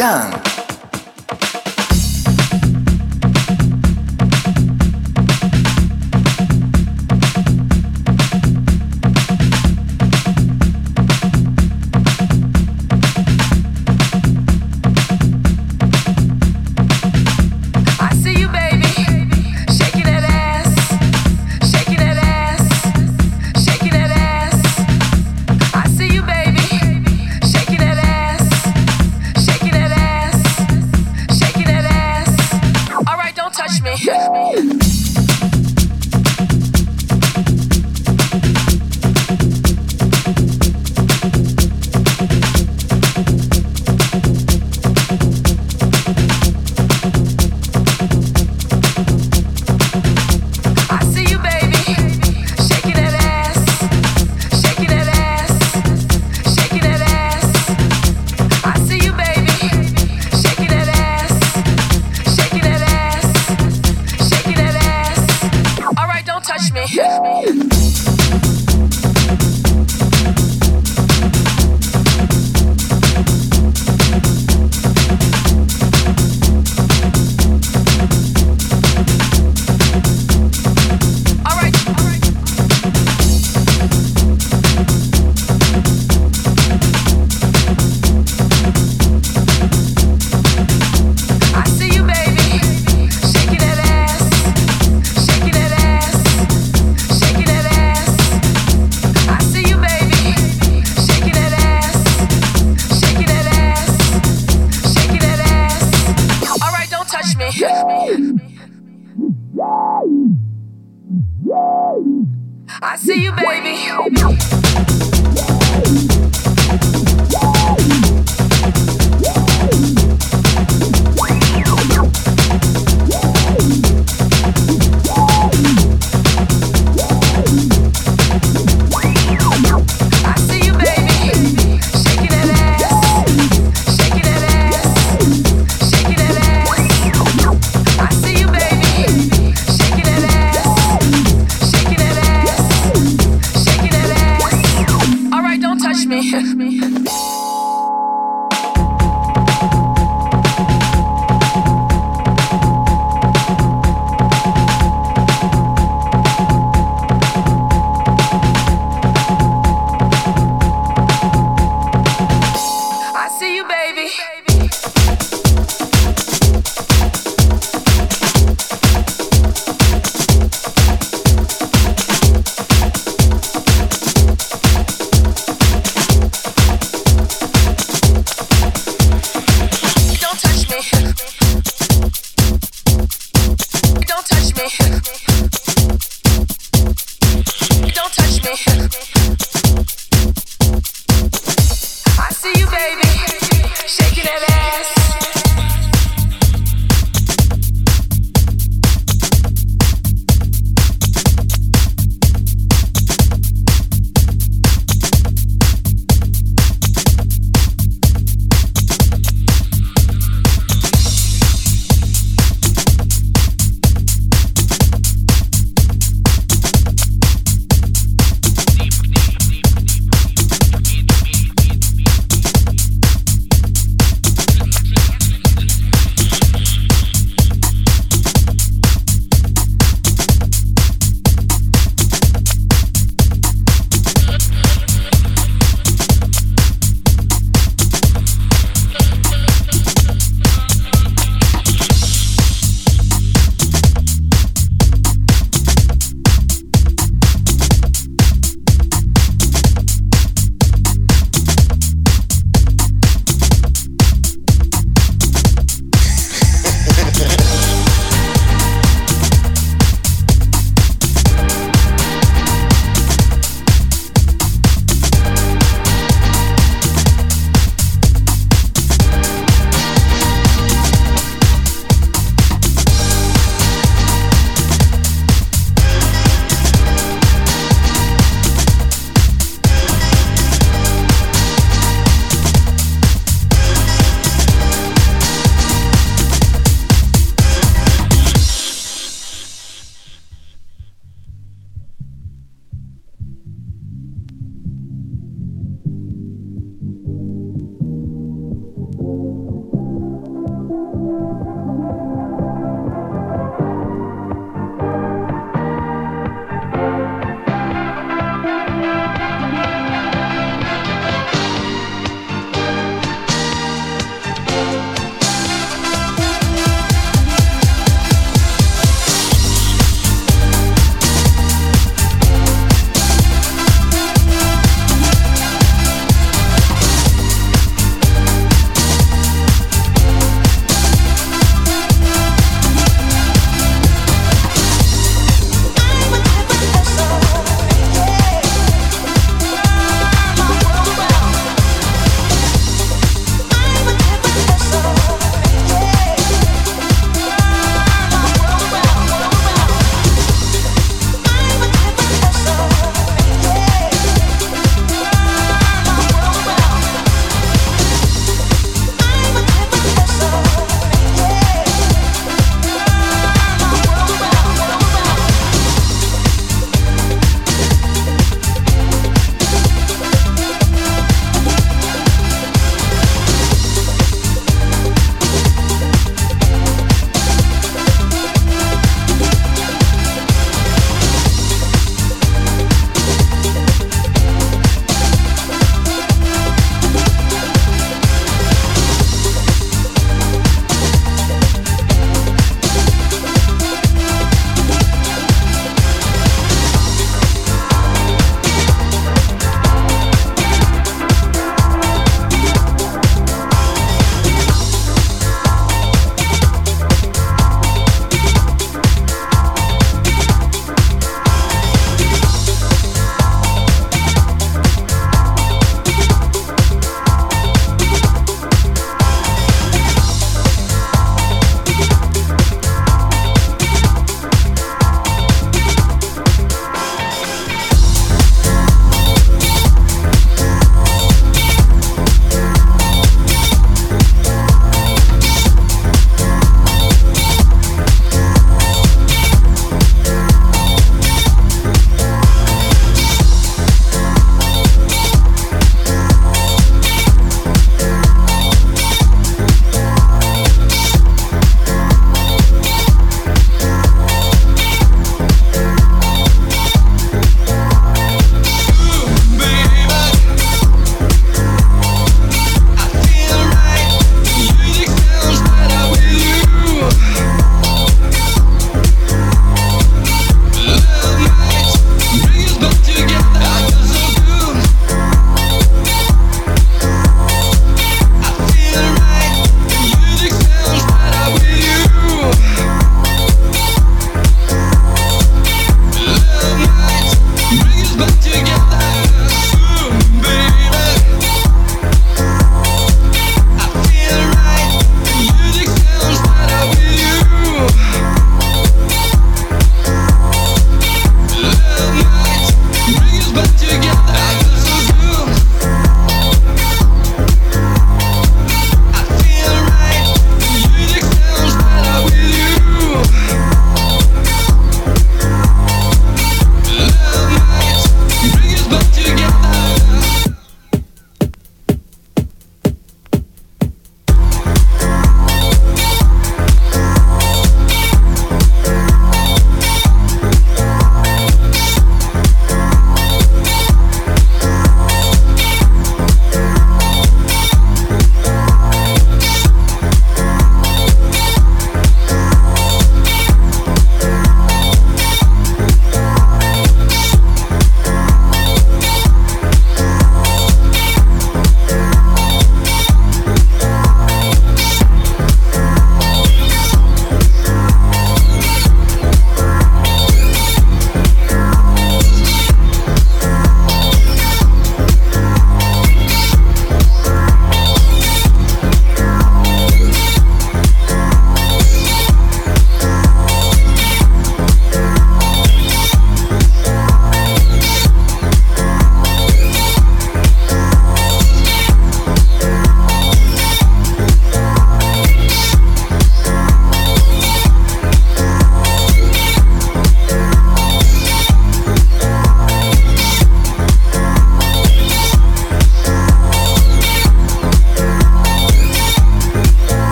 done.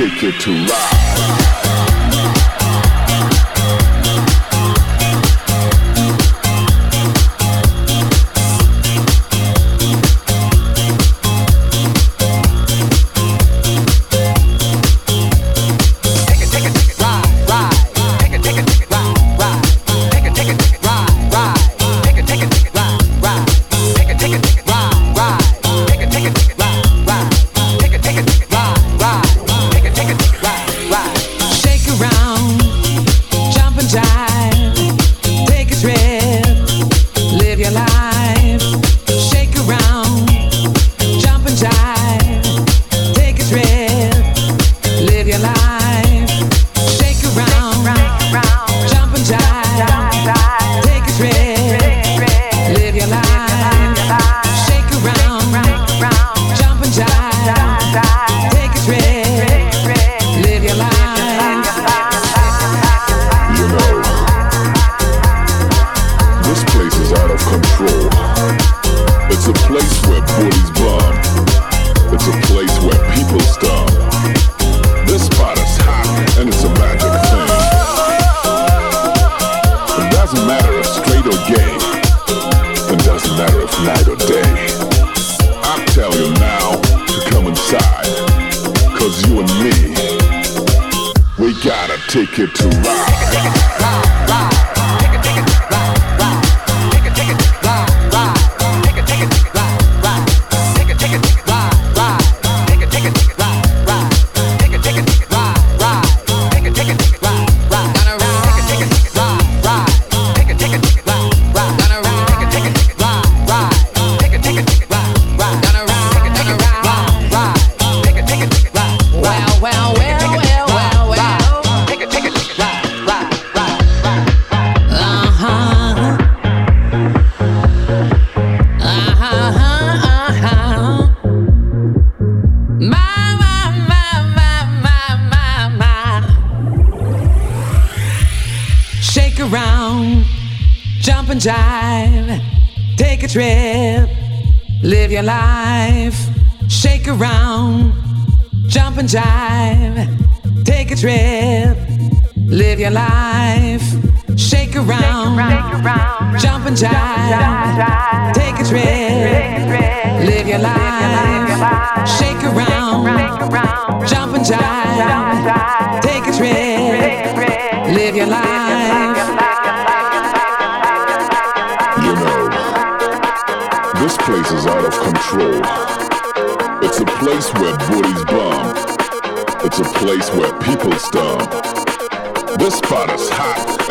ticket to ride.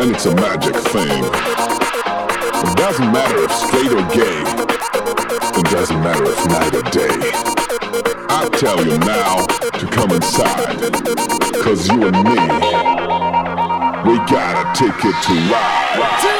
and it's a magic thing. It doesn't matter if straight or gay, it doesn't matter if night or day. I tell you now to come inside, cause you and me, we gotta take it to ride.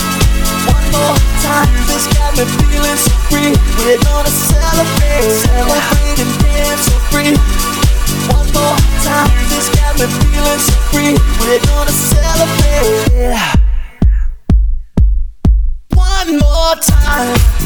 more time. This got me feeling so free. We're gonna celebrate, celebrate and dance free. One more time. This got me feeling so free. We're gonna celebrate. One more time.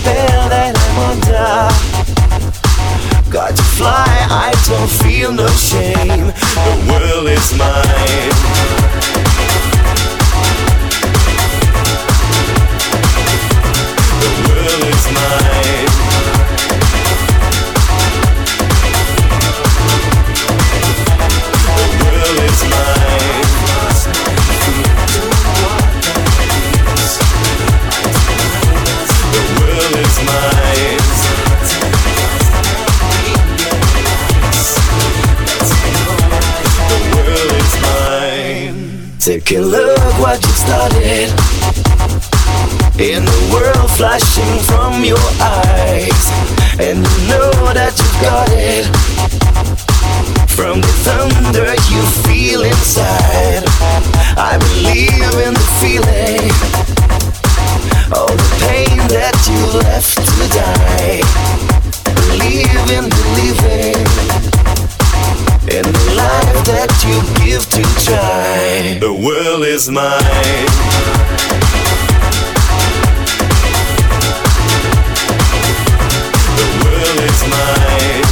spell that I'm under. Got to fly, I don't feel no shame. The world is mine. flashing from your eyes, and you know that you got it. From the thunder you feel inside, I believe in the feeling. All the pain that you left to die. Believe in believing in the life that you give to try. The world is mine. my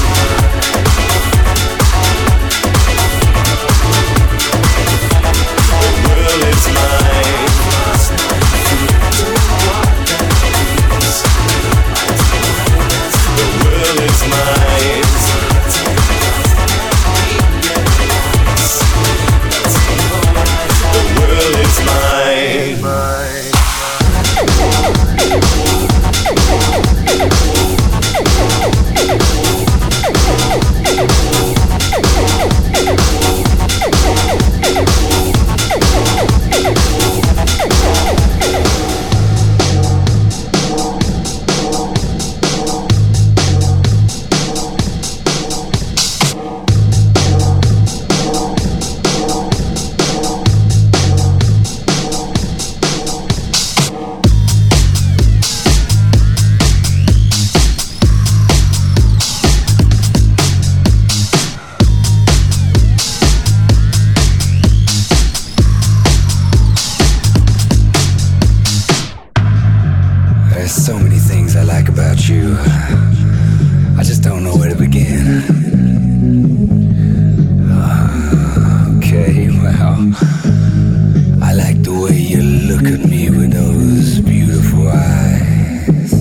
way you look at me with those beautiful eyes.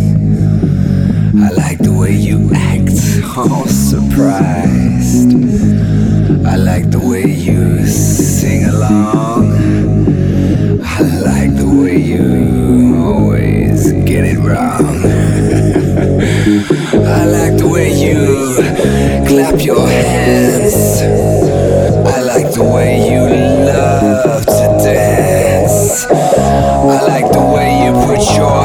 I like the way you act, all surprised. I like the way you sing along. I like the way you always get it wrong. I like the way you clap your hands. I like the way you love to dance. I like the way you put your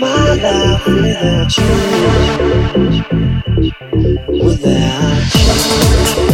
my life without you. Without you.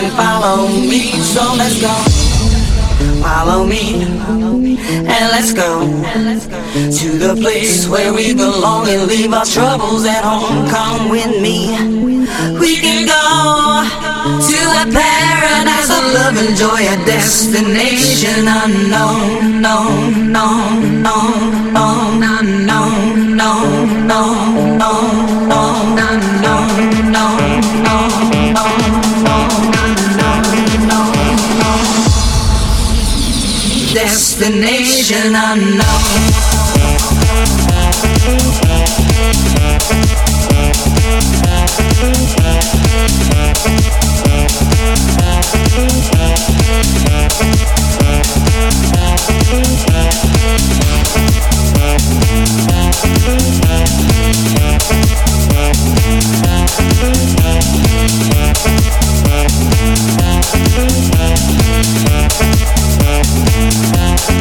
Can follow me. So let's go. Follow me and let's go to the place where we belong and leave our troubles at home. Come with me. We can go to a paradise of love and joy, a destination unknown, no, no, no, unknown.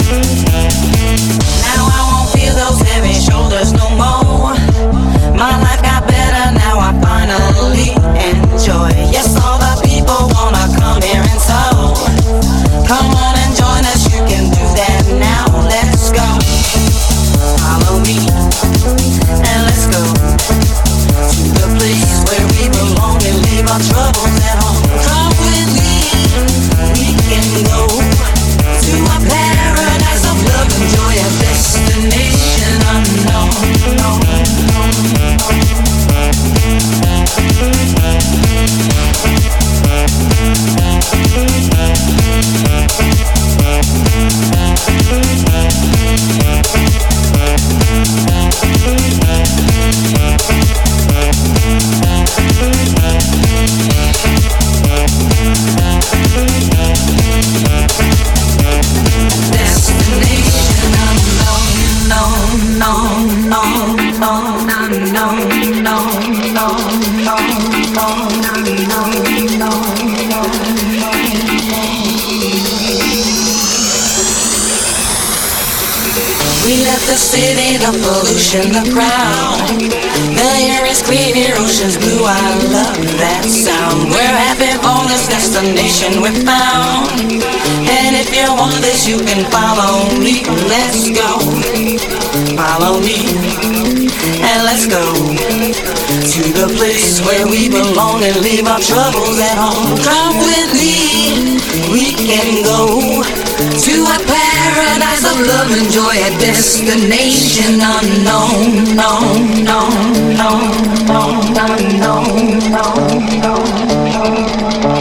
Thank you. Now I won't feel those heavy shoulders no more. My life got better now. I finally enjoy. Yes, we're bound. And if you want this, you can follow me. Let's go. Follow me. And let's go to the place where we belong and leave our troubles at home. Come with me. We can go to a paradise of love and joy, a destination unknown, known, known, known, known, unknown, known, known.